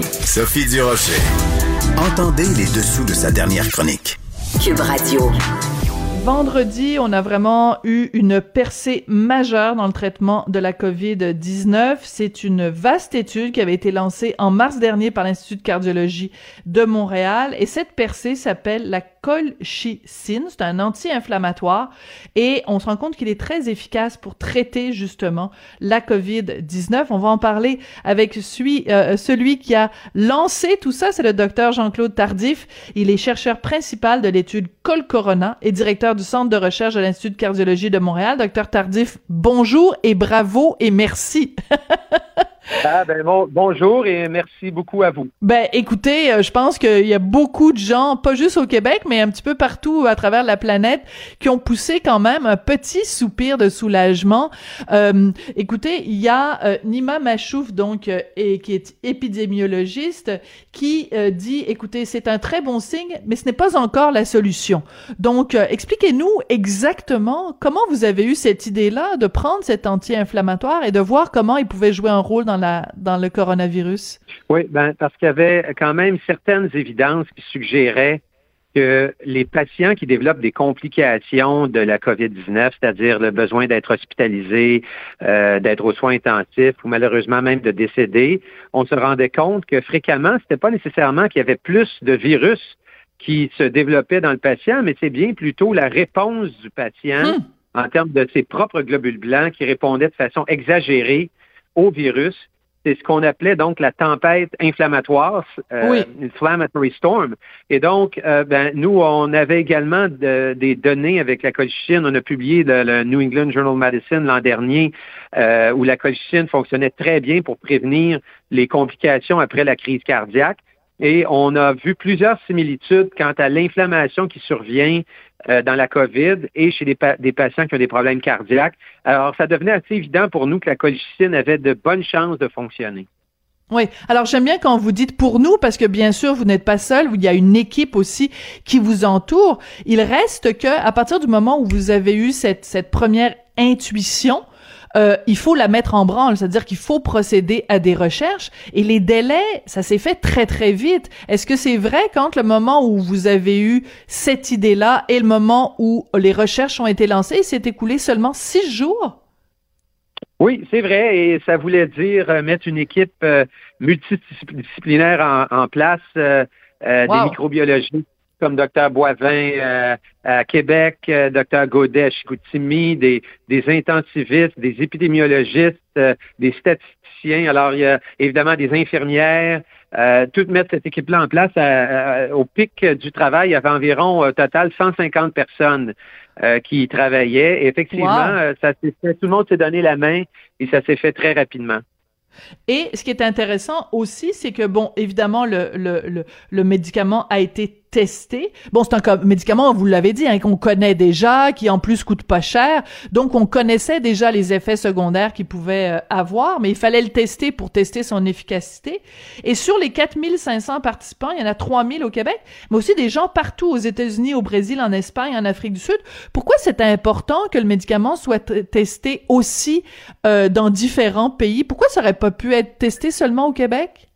Sophie Durocher. Entendez les dessous de sa dernière chronique. Cube Radio. Vendredi, on a vraiment eu une percée majeure dans le traitement de la COVID-19. C'est une vaste étude qui avait été lancée en mars dernier par l'Institut de cardiologie de Montréal et cette percée s'appelle la colchicine. C'est un anti-inflammatoire et on se rend compte qu'il est très efficace pour traiter justement la COVID-19. On va en parler avec celui, euh, celui qui a lancé tout ça, c'est le docteur Jean-Claude Tardif. Il est chercheur principal de l'étude Col-Corona et directeur du Centre de recherche de l'Institut de cardiologie de Montréal. Docteur Tardif, bonjour et bravo et merci. Ah ben bon, bonjour et merci beaucoup à vous. Ben écoutez, euh, je pense qu'il y a beaucoup de gens, pas juste au Québec, mais un petit peu partout à travers la planète, qui ont poussé quand même un petit soupir de soulagement. Euh, écoutez, il y a euh, Nima Machouf, donc et, qui est épidémiologiste, qui dit, écoutez, c'est un très bon signe, mais ce n'est pas encore la solution. Donc expliquez-nous exactement comment vous avez eu cette idée-là de prendre cet anti-inflammatoire et de voir comment il pouvait jouer un rôle dans dans, le coronavirus? Oui, ben, parce qu'il y avait quand même certaines évidences qui suggéraient que les patients qui développent des complications de la COVID-19, c'est-à-dire le besoin d'être hospitalisés, euh, d'être aux soins intensifs ou malheureusement même de décéder, on se rendait compte que fréquemment, ce n'était pas nécessairement qu'il y avait plus de virus qui se développait dans le patient, mais c'est bien plutôt la réponse du patient hmm. en termes de ses propres globules blancs qui répondaient de façon exagérée au virus. C'est ce qu'on appelait donc la tempête inflammatoire, euh, inflammatory storm. Et donc, euh, ben, nous, on avait également des données avec la colchicine. On a publié le, New England Journal of Medicine l'an dernier, euh, où la colchicine fonctionnait très bien pour prévenir les complications après la crise cardiaque. Et on a vu plusieurs similitudes quant à l'inflammation qui survient euh, dans la COVID et chez des, patients qui ont des problèmes cardiaques. Alors, ça devenait assez évident pour nous que la colchicine avait de bonnes chances de fonctionner. Oui. Alors j'aime bien quand vous dites pour nous parce que bien sûr vous n'êtes pas seul, il y a une équipe aussi qui vous entoure. Il reste que à partir du moment où vous avez eu cette première intuition, euh, il faut la mettre en branle, c'est-à-dire qu'il faut procéder à des recherches et les délais, ça s'est fait très très vite. Est-ce que c'est vrai quand le moment où vous avez eu cette idée-là et le moment où les recherches ont été lancées, il s'est écoulé seulement six jours? Oui, c'est vrai, et ça voulait dire euh, mettre une équipe euh, multidisciplinaire en, place, des microbiologistes comme Dr. Boivin à Québec, Dr. Godet à Chicoutimi, des, des intensivistes, des épidémiologistes, des statisticiens. Alors, il y a évidemment des infirmières. Euh, tout mettre cette équipe-là en place au pic du travail, il y avait environ au total 150 personnes qui y travaillaient. Et effectivement, ça s'est fait, tout le monde s'est donné la main et ça s'est fait très rapidement. Et ce qui est intéressant aussi, c'est que, bon, évidemment, le, le, le, le médicament a été testé. Bon, c'est un médicament, vous l'avez dit, hein, qu'on connaît déjà, qui en plus coûte pas cher. Donc, on connaissait déjà les effets secondaires qu'il pouvait euh, avoir, mais il fallait le tester pour tester son efficacité. Et sur les 4500 participants, il y en a 3000 au Québec, mais aussi des gens partout aux États-Unis, au Brésil, en Espagne, en Afrique du Sud. Pourquoi c'est important que le médicament soit testé aussi euh, dans différents pays? Pourquoi ça aurait pas pu être testé seulement au Québec?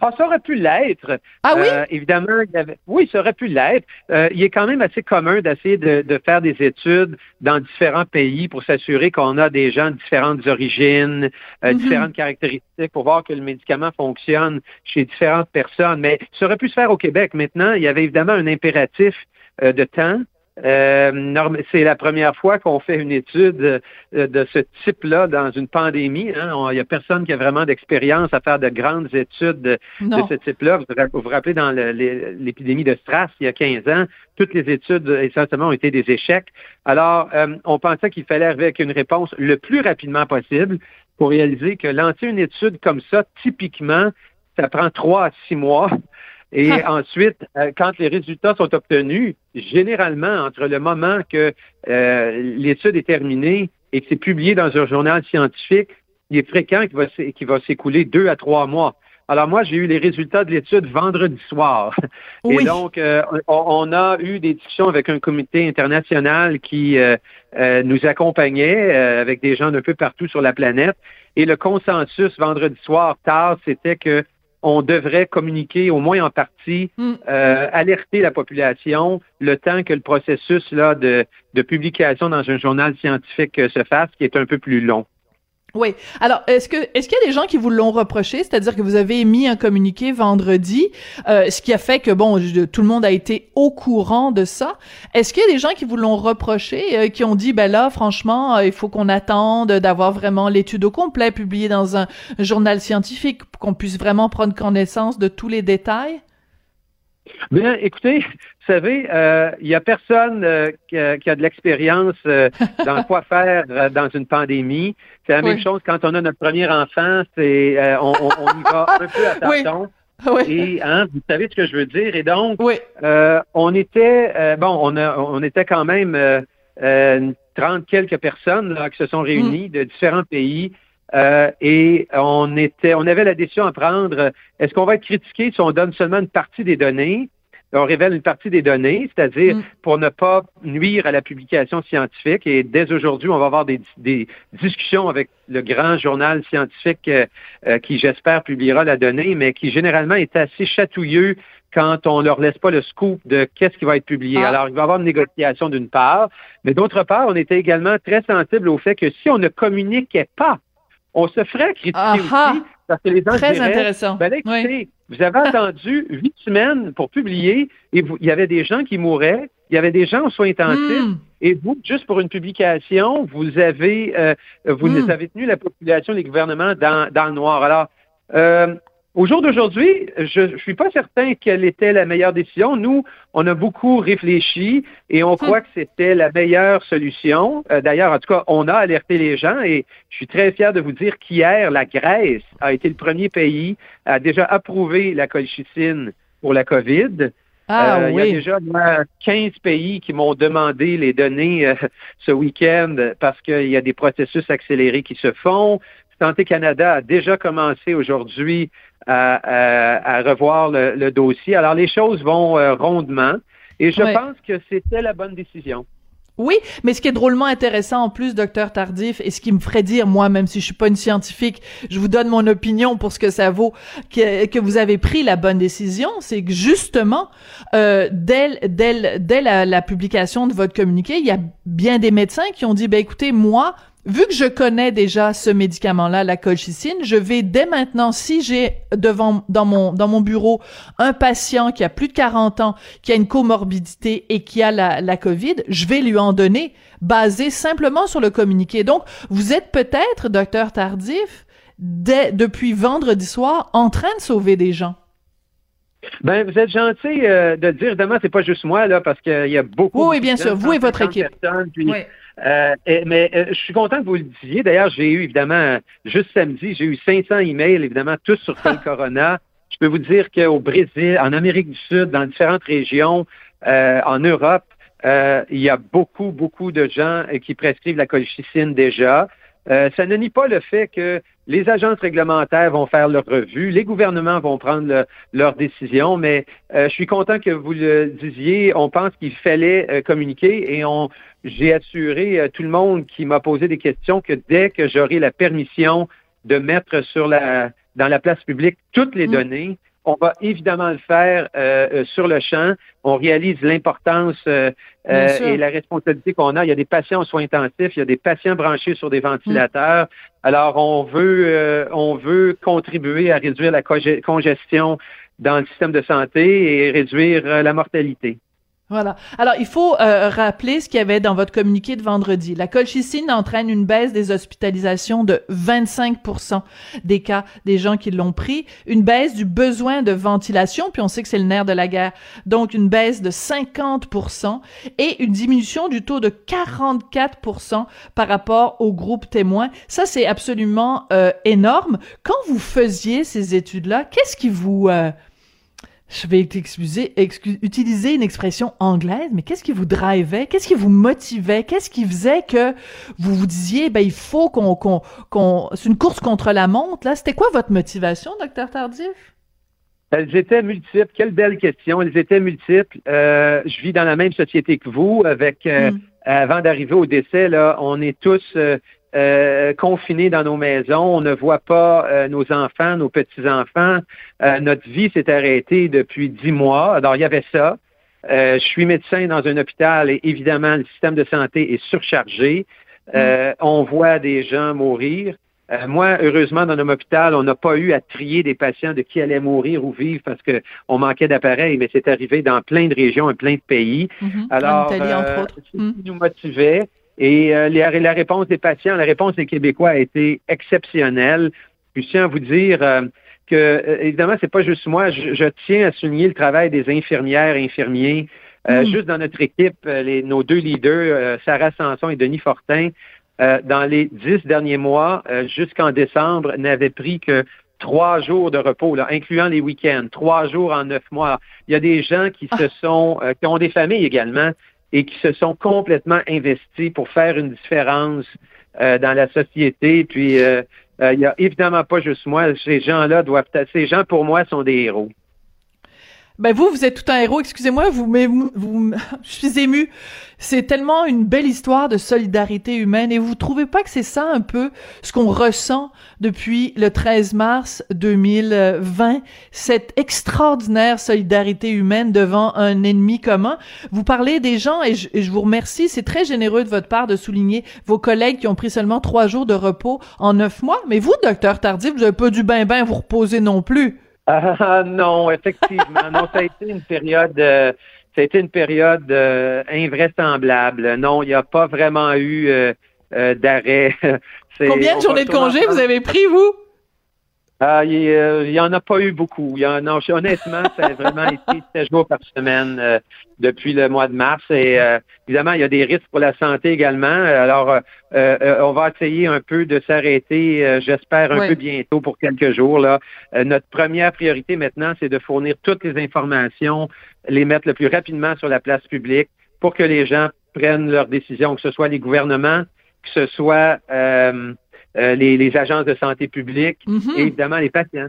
Ah, ça aurait pu l'être. Ah oui? Euh, évidemment, il y avait... oui, ça aurait pu l'être. Euh, il est quand même assez commun d'essayer de, de, faire des études dans différents pays pour s'assurer qu'on a des gens de différentes origines, euh, mhm. différentes caractéristiques pour voir que le médicament fonctionne chez différentes personnes. Mais ça aurait pu se faire au Québec. Maintenant, il y avait évidemment un impératif de temps. Euh, c'est la première fois qu'on fait une étude euh, de ce type-là dans une pandémie. Hein. Il n'y a personne qui a vraiment d'expérience à faire de grandes études de, ce type-là. Vous vous rappelez dans l'épidémie de Stras il y a 15 ans, toutes les études essentiellement ont été des échecs. Alors, euh, on pensait qu'il fallait arriver avec une réponse le plus rapidement possible pour réaliser que lancer une étude comme ça, typiquement, ça prend trois à six mois. Et ensuite, euh, quand les résultats sont obtenus, généralement, entre le moment que euh, l'étude est terminée et que c'est publié dans un journal scientifique, il est fréquent qu'il va, s'écouler deux à trois mois. Alors moi, j'ai eu les résultats de l'étude vendredi soir. Et donc, euh, on, a eu des discussions avec un comité international qui nous accompagnait avec des gens d'un peu partout sur la planète. Et le consensus vendredi soir, tard, c'était que on devrait communiquer au moins en partie, mm. euh, alerter la population le temps que le processus là, de, de publication dans un journal scientifique se fasse, qui est un peu plus long. Oui. Alors, est-ce que est-ce qu'il y a des gens qui vous l'ont reproché, c'est-à-dire que vous avez émis un communiqué vendredi, euh, ce qui a fait que bon, tout le monde a été au courant de ça. Est-ce qu'il y a des gens qui vous l'ont reproché, euh, qui ont dit ben là, franchement, euh, il faut qu'on attende d'avoir vraiment l'étude au complet publiée dans un journal scientifique pour qu'on puisse vraiment prendre connaissance de tous les détails? Bien, écoutez, vous savez, il y a personne qui, a, de l'expérience dans quoi faire dans une pandémie. C'est la même chose quand on a notre premier enfant, c'est euh, on, y va un peu à tâtons. Et hein, vous savez ce que je veux dire. Et donc, euh, on était euh, bon, on a, on était quand même euh, 30 quelques personnes là, qui se sont réunies mm. de différents pays. Et on était, on avait la décision à prendre. Est-ce qu'on va être critiqué si on donne seulement une partie des données? On révèle une partie des données, c'est-à-dire mm. pour ne pas nuire à la publication scientifique. Et dès aujourd'hui, on va avoir des, discussions avec le grand journal scientifique euh, euh, qui, j'espère, publiera la donnée, mais qui généralement est assez chatouilleux quand on leur laisse pas le scoop de qu'est-ce qui va être publié. Ah. Alors, il va y avoir une négociation d'une part, mais d'autre part, on était également très sensible au fait que si on ne communiquait pas, on se ferait critiquer aussi parce que les gens Très intéressant. Ben, écoutez, vous avez attendu huit semaines pour publier et vous, il y avait des gens qui mouraient, il y avait des gens en soins intensifs. Hmm. Et vous, juste pour une publication, vous avez euh, vous hmm. avez tenu la population, les gouvernements dans, dans le noir. Alors, euh, au jour d'aujourd'hui, je ne suis pas certain quelle était la meilleure décision. Nous, on a beaucoup réfléchi et on croit hmm. que c'était la meilleure solution. Euh, d'ailleurs, en tout cas, on a alerté les gens et je suis très fier de vous dire qu'hier, la Grèce a été le premier pays à déjà approuver la colchicine pour la COVID. Ah, euh, il y a déjà 15 pays qui m'ont demandé les données euh, ce week-end parce qu'il y a des processus accélérés qui se font. Santé Canada a déjà commencé aujourd'hui à, revoir le, dossier. Alors, les choses vont euh, rondement et je pense que c'était la bonne décision. Oui, mais ce qui est drôlement intéressant en plus, docteur Tardif, et ce qui me ferait dire, moi, même si je suis pas une scientifique, je vous donne mon opinion pour ce que ça vaut, que, que vous avez pris la bonne décision, c'est que justement, euh, dès, dès, dès la, la, publication de votre communiqué, il y a bien des médecins qui ont dit, ben écoutez, moi, vu que je connais déjà ce médicament-là, la colchicine, je vais dès maintenant, si j'ai devant dans mon dans mon bureau un patient qui a plus de 40 ans, qui a une comorbidité et qui a la, la COVID, je vais lui en donner basé simplement sur le communiqué. Donc, vous êtes peut-être, docteur Tardif, dès, depuis vendredi soir, en train de sauver des gens. Ben, vous êtes gentil euh, de dire, évidemment, c'est pas juste moi, là, parce qu'il y a beaucoup. Oui, bien sûr, vous et votre équipe. oui. Euh, mais euh, je suis content que vous le disiez. D'ailleurs, j'ai eu, évidemment, juste samedi, j'ai eu 500 emails, évidemment, tous sur le corona. Je peux vous dire qu'au Brésil, en Amérique du Sud, dans différentes régions, en Europe, il y a beaucoup, beaucoup de gens qui prescrivent la colchicine déjà. Ça ne nie pas le fait que les agences réglementaires vont faire leur revue, les gouvernements vont prendre leurs décisions, mais euh, je suis content que vous le disiez. On pense qu'il fallait euh, communiquer et on, j'ai assuré euh, tout le monde qui m'a posé des questions que dès que j'aurai la permission de mettre sur la dans la place publique toutes les mm. données, on va évidemment le faire euh, euh, sur le champ. On réalise l'importance euh, et la responsabilité qu'on a. Il y a des patients en soins intensifs, il y a des patients branchés sur des ventilateurs. Alors, on veut, on veut contribuer à réduire la congestion dans le système de santé et réduire la mortalité. Voilà. Alors, il faut euh, rappeler ce qu'il y avait dans votre communiqué de vendredi. La colchicine entraîne une baisse des hospitalisations de 25% des cas des gens qui l'ont pris, une baisse du besoin de ventilation, puis on sait que c'est le nerf de la guerre, donc une baisse de 50% et une diminution du taux de 44% par rapport au groupe témoin. Ça, c'est absolument euh, énorme. Quand vous faisiez ces études-là, qu'est-ce qui vous... Euh, je vais excuser, utiliser une expression anglaise, mais qu'est-ce qui vous drivait? Qu'est-ce qui vous motivait? Qu'est-ce qui faisait que vous vous disiez, ben, il faut qu'on, qu'on, qu'on, c'est une course contre la montre, là? C'était quoi votre motivation, docteur Tardif? Elles étaient multiples. Quelle belle question. Elles étaient multiples. Euh, je vis dans la même société que vous, avec, euh, hmm. avant d'arriver au décès, là, on est tous, euh, euh, confinés dans nos maisons, on ne voit pas euh, nos enfants, nos petits-enfants. Euh, notre vie s'est arrêtée depuis dix mois. Alors, il y avait ça. je suis médecin dans un hôpital et évidemment, le système de santé est surchargé. Mm. On voit des gens mourir. moi, heureusement, dans notre hôpital, on n'a pas eu à trier des patients de qui allaient mourir ou vivre parce qu'on manquait d'appareils, mais c'est arrivé dans plein de régions et plein de pays. Mm-hmm. Alors, en Italie, entre autres. ce qui mm. nous motivait, et euh, la, réponse des patients, la réponse des Québécois a été exceptionnelle. Je tiens à vous dire euh, que, euh, évidemment, c'est pas juste moi. Je, tiens à souligner le travail des infirmières, infirmiers. Mm. Juste dans notre équipe, les, nos deux leaders, Sarah Sanson et Denis Fortin, dans les dix derniers mois, jusqu'en décembre, n'avaient pris que trois jours de repos, là, incluant les week-ends, trois jours en neuf mois. Il y a des gens qui se ah. sont, qui ont des familles également, et qui se sont complètement investis pour faire une différence euh, dans la société. Puis, euh, euh, il n'y a évidemment pas juste moi. Ces gens-là doivent, ces gens pour moi sont des héros. Ben vous, vous êtes tout un héros. Excusez-moi, vous, vous, je suis ému. C'est tellement une belle histoire de solidarité humaine. Et vous trouvez pas que c'est ça un peu ce qu'on ressent depuis le 13 mars 2020, cette extraordinaire solidarité humaine devant un ennemi commun? Vous parlez des gens et je, vous remercie. C'est très généreux de votre part de souligner vos collègues qui ont pris seulement trois jours de repos en neuf mois. Mais vous, docteur Tardif, vous n'avez pas dû ben ben vous reposer non plus. Ah, non, effectivement. non, ça a été une période, euh, ça a été une période euh, invraisemblable. Non, il n'y a pas vraiment eu euh, d'arrêt. Combien de journées de congé vous avez pris, vous? Ah, il n'y en a pas eu beaucoup. Il y en honnêtement, ça a vraiment été 7 jours par semaine euh, depuis le mois de mars. Et euh, évidemment, il y a des risques pour la santé également. Alors, euh, on va essayer un peu de s'arrêter, j'espère, un peu bientôt pour quelques jours. Là. notre première priorité maintenant, c'est de fournir toutes les informations, les mettre le plus rapidement sur la place publique pour que les gens prennent leurs décisions, que ce soit les gouvernements, que ce soit euh, les, agences de santé publique mhm. et évidemment les patients.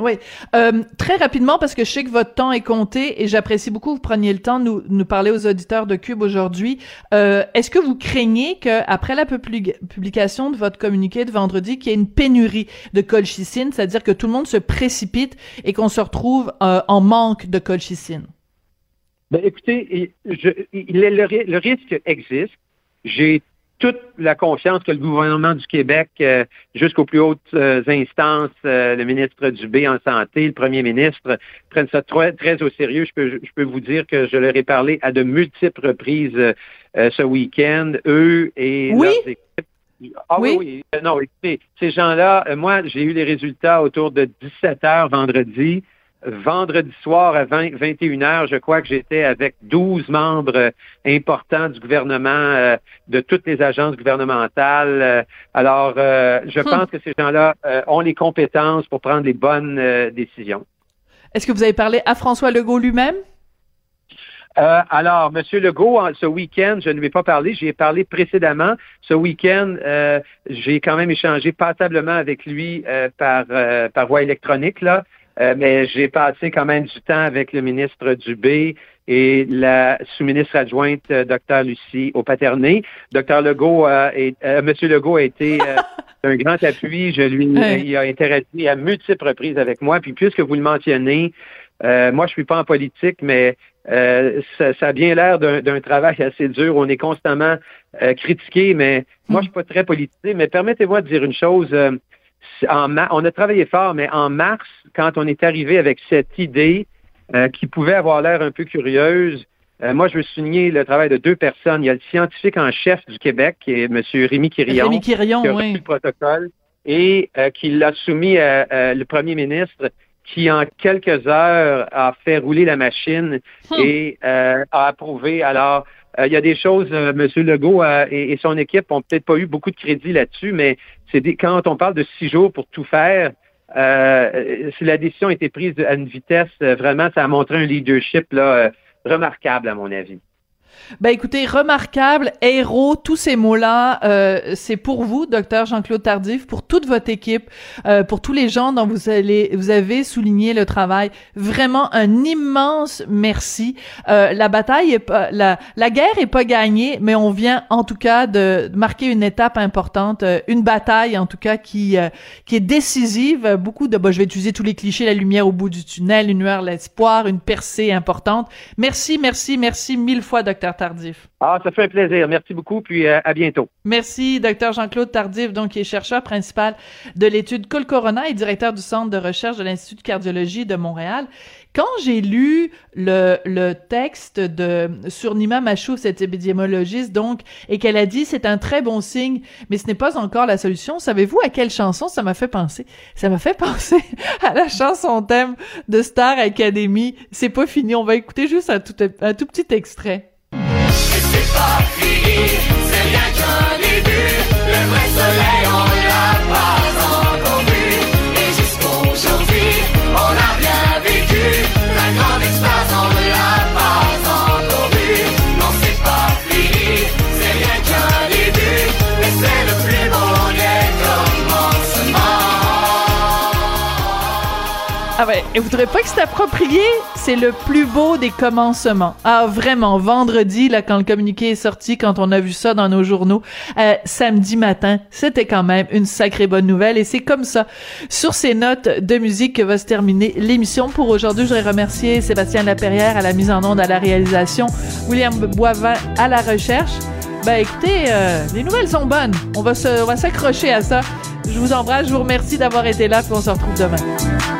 Oui. Euh, très rapidement, parce que je sais que votre temps est compté et j'apprécie beaucoup que vous preniez le temps de nous, nous parler aux auditeurs de Cube aujourd'hui. Euh, Est-ce que vous craignez qu'après la publication de votre communiqué de vendredi, qu'il y ait une pénurie de colchicine, c'est-à-dire que tout le monde se précipite et qu'on se retrouve euh, en manque de colchicine? Ben, écoutez, je, le, le risque existe. J'ai toute la confiance que le gouvernement du Québec, euh, jusqu'aux plus hautes euh, instances, euh, le ministre Dubé en santé, le premier ministre, prennent ça très, très au sérieux. Je peux, je peux vous dire que je leur ai parlé à de multiples reprises ce week-end, eux et leurs équipes. Ah oui, oui? Non, écoutez, ces gens-là, moi, j'ai eu les résultats autour de 17 heures vendredi vendredi soir à 20, 21 heures, je crois que j'étais avec 12 membres euh, importants du gouvernement, euh, de toutes les agences gouvernementales. Euh, alors, je hmm. pense que ces gens-là ont les compétences pour prendre les bonnes décisions. Est-ce que vous avez parlé à François Legault lui-même? alors, Monsieur Legault, ce week-end, je ne lui ai pas parlé, j'y ai parlé précédemment. Ce week-end, j'ai quand même échangé passablement avec lui par, par voie électronique. Là. Euh, mais j'ai passé quand même du temps avec le ministre Dubé et la sous-ministre adjointe, euh, Dr. Lucie au Paterné. Dr. Legault, euh, Monsieur Legault a été un grand appui. Je lui, il a interagi à multiples reprises avec moi. Puis puisque vous le mentionnez, moi je suis pas en politique, mais ça, ça, a bien l'air d'un travail assez dur. On est constamment critiqué, mais moi je suis pas très politique. Mais permettez-moi de dire une chose on a travaillé fort, mais en mars, quand on est arrivé avec cette idée euh, qui pouvait avoir l'air un peu curieuse, euh, moi, je veux souligner le travail de deux personnes. Il y a le scientifique en chef du Québec, qui est M. Rémi Quirion, Rémi Quirion qui a oui. le protocole et euh, qui l'a soumis à, le premier ministre, qui en quelques heures a fait rouler la machine hmm. et a approuvé. Alors, euh, il y a des choses, euh, M. Legault euh, et, son équipe ont peut-être pas eu beaucoup de crédit là-dessus, mais c'est quand on parle de six jours pour tout faire, si la décision a été prise à une vitesse, vraiment, ça a montré un leadership là, remarquable, à mon avis. Ben écoutez, remarquable, héros, tous ces mots-là, euh, c'est pour vous, docteur Jean-Claude Tardif, pour toute votre équipe, euh, pour tous les gens dont vous allez, vous avez souligné le travail. Vraiment un immense merci. Euh, la bataille est pas, la, la guerre est pas gagnée, mais on vient en tout cas de marquer une étape importante, euh, une bataille en tout cas qui euh, qui est décisive. Beaucoup de, je vais utiliser tous les clichés, la lumière au bout du tunnel, une lueur, l'espoir, une percée importante. Merci, merci, merci mille fois, docteur Tardif. Ah, ça fait un plaisir. Merci beaucoup, puis euh, à bientôt. Merci, docteur Jean-Claude Tardif, donc qui est chercheur principal de l'étude Col Corona et directeur du Centre de recherche de l'Institut de cardiologie de Montréal. Quand j'ai lu le, le texte de sur Nima Machouf, cette épidémiologiste, donc, et qu'elle a dit c'est un très bon signe, mais ce n'est pas encore la solution. Savez-vous à quelle chanson ça m'a fait penser? Ça m'a fait penser à la chanson thème de Star Academy. C'est pas fini. On va écouter juste un tout, un tout petit extrait pas fini, c'est rien qu'un début. Le vrai soleil, on l'a pas encore vu. Et jusqu'aujourd'hui, on a bien vécu. La grande Ah ouais, et trouvez pas que c'est approprié? C'est le plus beau des commencements. Ah, vraiment, vendredi, là, quand le communiqué est sorti, quand on a vu ça dans nos journaux, euh, samedi matin, c'était quand même une sacrée bonne nouvelle. Et c'est comme ça, sur ces notes de musique, que va se terminer l'émission. Pour aujourd'hui, je voudrais remercier Sébastien Laperrière à la mise en onde, à la réalisation, William Boivin à la recherche. Ben écoutez, euh, les nouvelles sont bonnes. On va se, on va s'accrocher à ça. Je vous embrasse, je vous remercie d'avoir été là, puis on se retrouve demain.